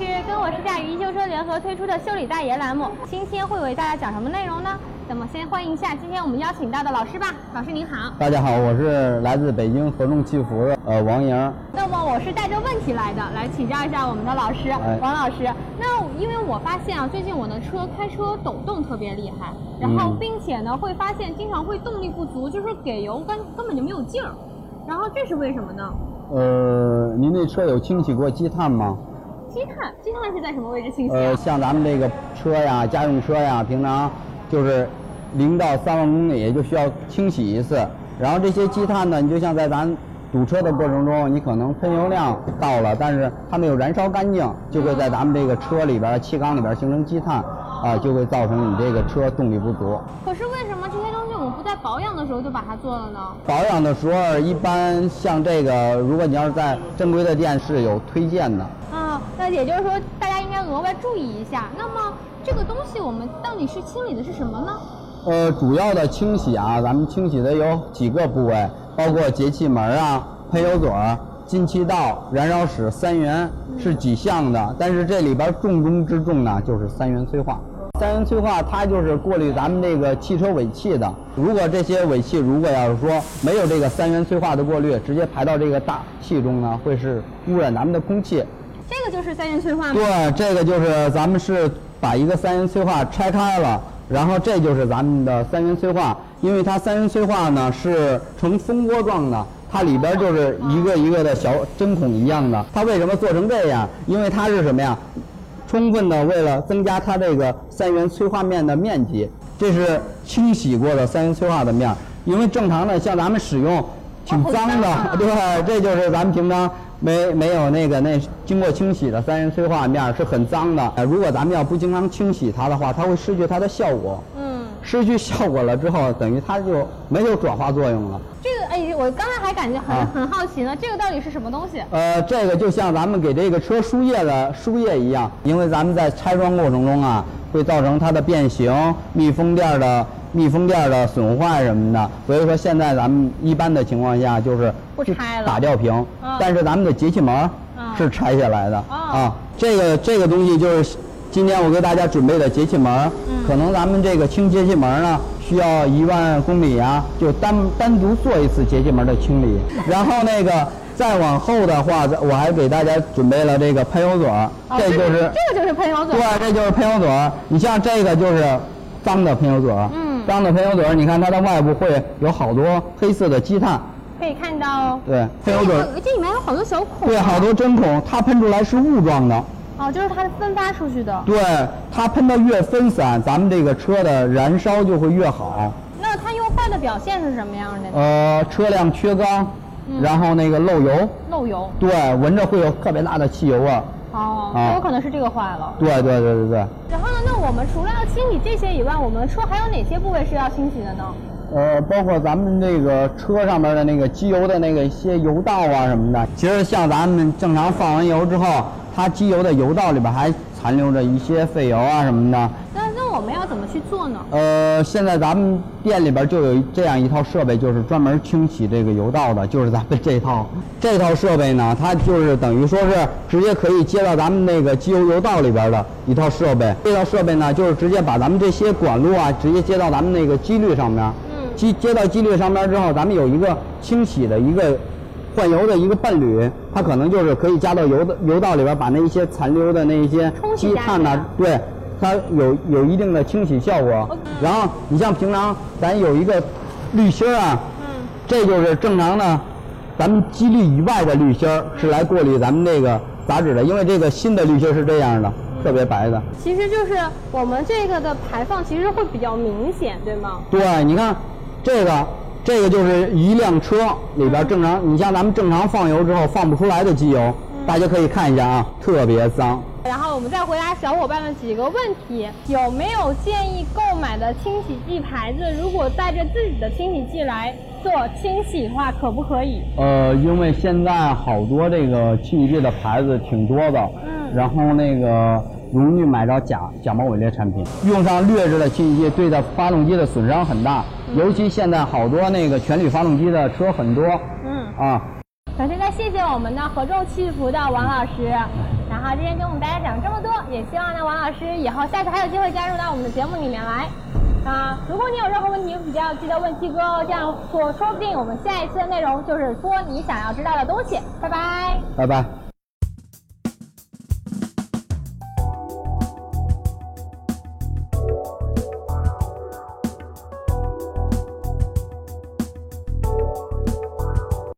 是跟我试驾一修车联合推出的修理大爷栏目，今天会为大家讲什么内容呢？那么先欢迎一下今天我们邀请到的老师吧，老师您好。大家好，我是来自北京合众汽服的呃王莹。那么我是带着问题来的，来请教一下我们的老师哎王老师。那因为我发现啊，最近我的车开车抖动特别厉害，然后嗯并且呢会发现经常会动力不足，就是给油根根本就没有劲儿，然后这是为什么呢？呃，您那车有清洗过积碳吗？积碳，积碳是在什么位置清洗呃，啊？像咱们这个车呀，家用车呀，平常就是零到三万公里就需要清洗一次。然后这些积碳呢，你就像在咱堵车的过程中，你可能喷油量到了，但是它没有燃烧干净，就会在咱们这个车里边、气缸里边形成积碳，啊，就会造成你这个车动力不足。可是为什么这些东西我们不在保养的时候就把它做了呢？保养的时候，一般像这个，如果你要是在正规的店是有推荐的。也就是说，大家应该额外注意一下。那么这个东西我们到底是清理的是什么呢？呃，主要的清洗啊，咱们清洗的有几个部位，包括节气门啊、喷油嘴儿、进气道、燃烧室、三元是几项的。但是这里边重中之重呢，就是三元催化。三元催化它就是过滤咱们这个汽车尾气的。如果这些尾气如果要是说没有这个三元催化的过滤，直接排到这个大气中呢，会是污染咱们的空气。这个就是三元催化吗？对，这个就是咱们是把一个三元催化拆开了，然后这就是咱们的三元催化，因为它三元催化呢是呈蜂窝状的。它里边就是一个一个的小针孔一样的，它为什么做成这样？因为它是什么呀？充分的为了增加它这个三元催化面的面积，这是清洗过的三元催化的面。因为正常的像咱们使用挺脏的，对，这就是咱们平常没没有那个那经过清洗的三元催化面儿是很脏的。呃如果咱们要不经常清洗它的话，它会失去它的效果。嗯，失去效果了之后，等于它就没有转化作用了。这个哎，我刚才还感觉很、啊很好奇呢，这个到底是什么东西？呃，这个就像咱们给这个车输液的输液一样，因为咱们在拆装过程中啊，会造成它的变形、密封垫的密封垫的损坏什么的，所以说现在咱们一般的情况下就是不拆了打掉屏，啊但是咱们的节气门是拆下来的、哦啊。这个这个东西就是今天我给大家准备的节气门可能咱们这个清节气门儿呢。需要一万公里啊，就单单独做一次节气门的清理，然后那个再往后的话，我还给大家准备了这个喷油嘴儿，哦这就是这个就是喷油嘴。对，这就是喷油嘴儿。你像这个就是脏的喷油嘴儿，嗯脏的喷油嘴儿，你看它的外部会有好多黑色的积碳，可以看到哦。对，喷油嘴儿，这里面有好多小孔。对，好多针孔，它喷出来是雾状的。哦，就是它分发出去的。对，它喷的越分散，咱们这个车的燃烧就会越好。那它用坏的表现是什么样的？呃，车辆缺缸，嗯然后那个漏油，漏油。对，闻着会有特别大的汽油味儿。哦，啊有可能是这个坏了。对对对对对。我们除了要清洗这些以外，我们车还有哪些部位是要清洗的呢？呃，包括咱们这个车上面的那个机油的那个一些油道啊什么的，其实像咱们正常放完油之后，它机油的油道里边还残留着一些废油啊什么的。我们要怎么去做呢？呃，现在咱们店里边就有这样一套设备，就是专门清洗这个油道的，就是咱们这套 这套设备呢，它就是等于说是直接可以接到咱们那个机油油道里边的一套设备。这套设备呢，就是直接把咱们这些管路啊，直接接到咱们那个机滤上面。嗯接接到机滤上面之后，咱们有一个清洗的一个换油的一个伴侣，它可能就是可以加到油的油道里边，把那一些残留的那一些积碳呐、净对，它有有一定的清洗效果。然后你像平常咱有一个滤芯儿啊，嗯，这就是正常的，咱们机滤以外的滤芯儿是来过滤咱们这个杂质的，因为这个新的滤芯儿是这样的，特别白的。其实就是我们这个的排放其实会比较明显，对吗？对，你看这个，这个就是一辆车里边正常，你像咱们正常放油之后放不出来的机油，大家可以看一下啊，特别脏。然后我们再回答小伙伴们几个问题：有没有建议购买的清洗剂牌子？如果带着自己的清洗剂来做清洗的话，可不可以？呃，因为现在好多这个清洗剂的牌子挺多的，嗯然后那个容易买到假假冒伪劣产品，用上劣质的清洗剂，对的发动机的损伤很大，尤其现在好多那个全铝发动机的车很多嗯，啊。首先再谢谢我们的合众汽服的王老师。好今天跟我们大家讲这么多，也希望呢王老师以后下次还有机会加入到我们的节目里面来。啊，如果你有任何问题比较记得问七哥哦，这样说说不定我们下一次的内容就是说你想要知道的东西。拜拜。拜拜。